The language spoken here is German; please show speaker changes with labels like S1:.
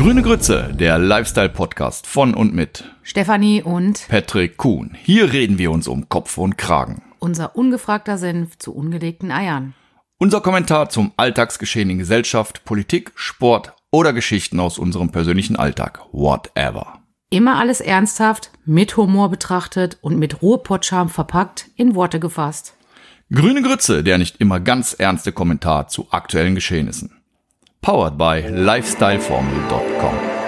S1: Grüne Grütze, der Lifestyle-Podcast von und mit
S2: Stefanie und
S1: Patrick Kuhn. Hier reden wir uns um Kopf und Kragen.
S2: unser ungefragter Senf zu ungelegten Eiern.
S1: Unser Kommentar zum Alltagsgeschehen in Gesellschaft, Politik, Sport oder Geschichten aus unserem persönlichen Alltag. Whatever.
S2: Immer alles ernsthaft, mit Humor betrachtet und mit Ruhrpottscham verpackt, in Worte gefasst.
S1: Grüne Grütze, der nicht immer ganz ernste Kommentar zu aktuellen Geschehnissen. Powered by lifestyleformel.com.